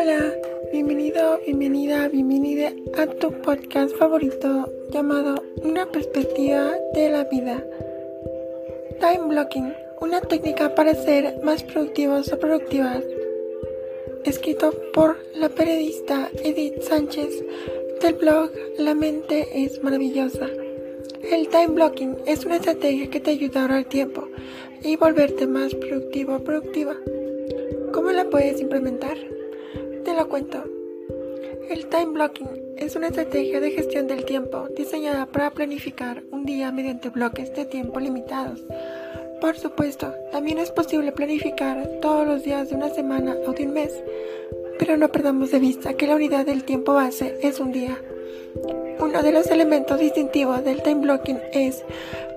Hola, bienvenido, bienvenida, bienvenida a tu podcast favorito llamado Una perspectiva de la vida. Time blocking, una técnica para ser más productivos o productivas. Escrito por la periodista Edith Sánchez del blog La mente es maravillosa. El time blocking es una estrategia que te ayuda a ahorrar tiempo y volverte más productivo o productiva. ¿Cómo la puedes implementar? Lo cuento. El time blocking es una estrategia de gestión del tiempo diseñada para planificar un día mediante bloques de tiempo limitados. Por supuesto, también es posible planificar todos los días de una semana o de un mes, pero no perdamos de vista que la unidad del tiempo base es un día. Uno de los elementos distintivos del time blocking es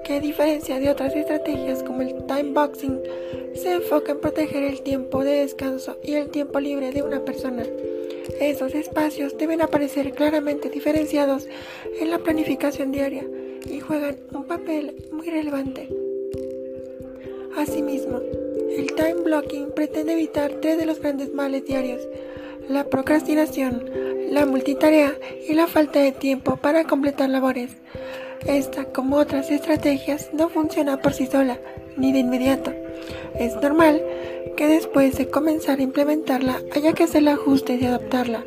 que a diferencia de otras estrategias como el time boxing, se enfoca en proteger el tiempo de descanso y el tiempo libre de una persona. Esos espacios deben aparecer claramente diferenciados en la planificación diaria y juegan un papel muy relevante. Asimismo, el time blocking pretende evitar tres de los grandes males diarios, la procrastinación, la multitarea y la falta de tiempo para completar labores. Esta, como otras estrategias, no funciona por sí sola, ni de inmediato. Es normal que después de comenzar a implementarla haya que hacer ajustes y adaptarla.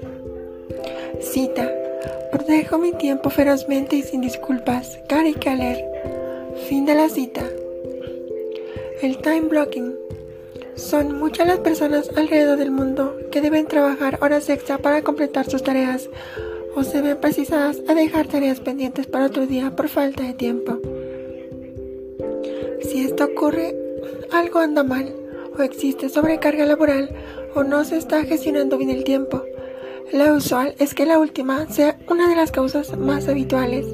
Cita. Protejo mi tiempo ferozmente y sin disculpas. Gary Keller. Fin de la cita. El time blocking son muchas las personas alrededor del mundo que deben trabajar horas extra para completar sus tareas o se ven precisadas a dejar tareas pendientes para otro día por falta de tiempo. Si esto ocurre, algo anda mal o existe sobrecarga laboral o no se está gestionando bien el tiempo. Lo usual es que la última sea una de las causas más habituales.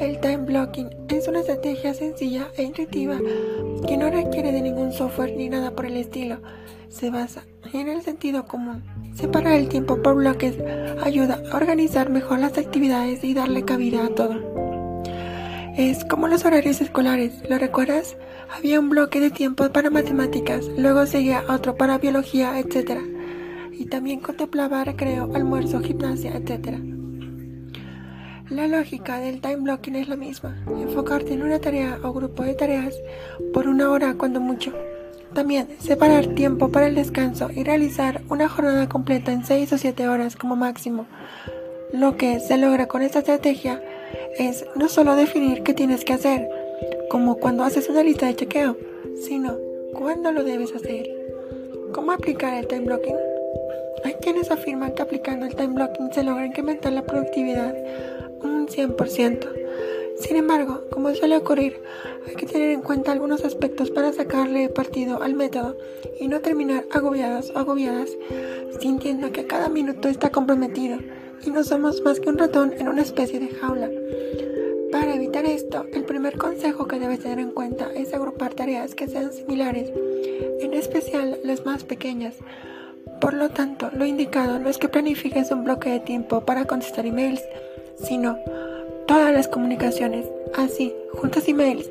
El time blocking es una estrategia sencilla e intuitiva que no requiere de ningún software ni nada por el estilo. Se basa en el sentido común. Separar el tiempo por bloques ayuda a organizar mejor las actividades y darle cabida a todo. Es como los horarios escolares, ¿lo recuerdas? Había un bloque de tiempo para matemáticas, luego seguía otro para biología, etc. Y también contemplaba recreo, almuerzo, gimnasia, etc. La lógica del time blocking es la misma, enfocarte en una tarea o grupo de tareas por una hora cuando mucho. También separar tiempo para el descanso y realizar una jornada completa en 6 o 7 horas como máximo. Lo que se logra con esta estrategia es no solo definir qué tienes que hacer, como cuando haces una lista de chequeo, sino cuándo lo debes hacer. ¿Cómo aplicar el time blocking? Hay quienes afirman que aplicando el time blocking se logra incrementar la productividad un 100%. Sin embargo, como suele ocurrir, hay que tener en cuenta algunos aspectos para sacarle partido al método y no terminar agobiados o agobiadas sintiendo que cada minuto está comprometido y no somos más que un ratón en una especie de jaula. Para evitar esto, el primer consejo que debes tener en cuenta es agrupar tareas que sean similares, en especial las más pequeñas. Por lo tanto, lo indicado no es que planifiques un bloque de tiempo para contestar emails, sino todas las comunicaciones, así, juntos emails,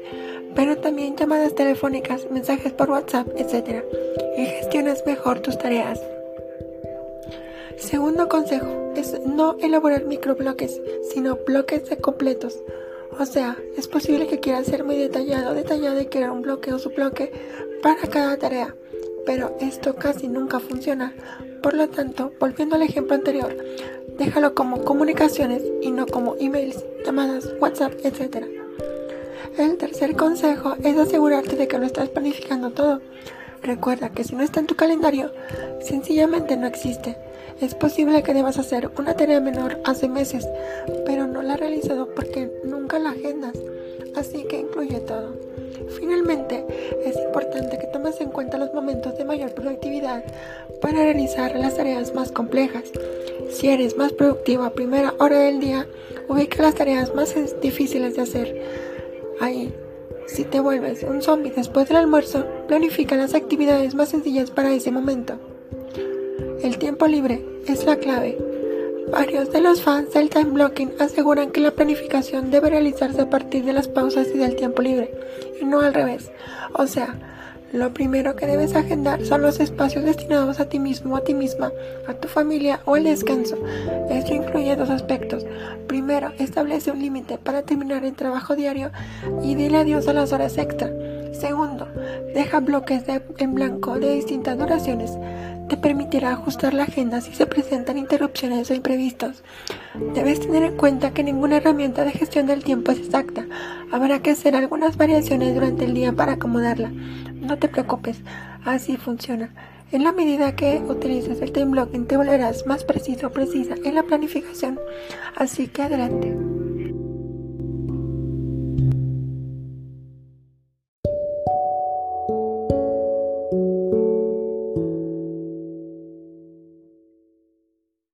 pero también llamadas telefónicas, mensajes por WhatsApp, etc. Y gestionas mejor tus tareas. Segundo consejo es no elaborar microbloques, sino bloques de completos. O sea, es posible que quieras ser muy detallado, detallado y crear un bloque o subloque para cada tarea, pero esto casi nunca funciona. Por lo tanto, volviendo al ejemplo anterior, déjalo como comunicaciones y no como emails, llamadas, WhatsApp, etc. El tercer consejo es asegurarte de que lo estás planificando todo. Recuerda que si no está en tu calendario, sencillamente no existe. Es posible que debas hacer una tarea menor hace meses, pero no la has realizado porque nunca la agendas, así que incluye todo. Finalmente, es importante que tomes en cuenta los momentos de mayor productividad para realizar las tareas más complejas. Si eres más productivo a primera hora del día, ubica las tareas más difíciles de hacer. Ahí, si te vuelves un zombie después del almuerzo, planifica las actividades más sencillas para ese momento. El tiempo libre es la clave. Varios de los fans del time blocking aseguran que la planificación debe realizarse a partir de las pausas y del tiempo libre, y no al revés. O sea, Lo primero que debes agendar son los espacios destinados a ti mismo, a ti misma, a tu familia o al descanso. Esto incluye dos aspectos. Primero, establece un límite para terminar el trabajo diario y dile adiós a las horas extra. Segundo, deja bloques en blanco de distintas duraciones. Te permitirá ajustar la agenda si se presentan interrupciones o imprevistos. Debes tener en cuenta que ninguna herramienta de gestión del tiempo es exacta. Habrá que hacer algunas variaciones durante el día para acomodarla. No te preocupes, así funciona. En la medida que utilices el time blocking te volverás más preciso o precisa en la planificación. Así que adelante.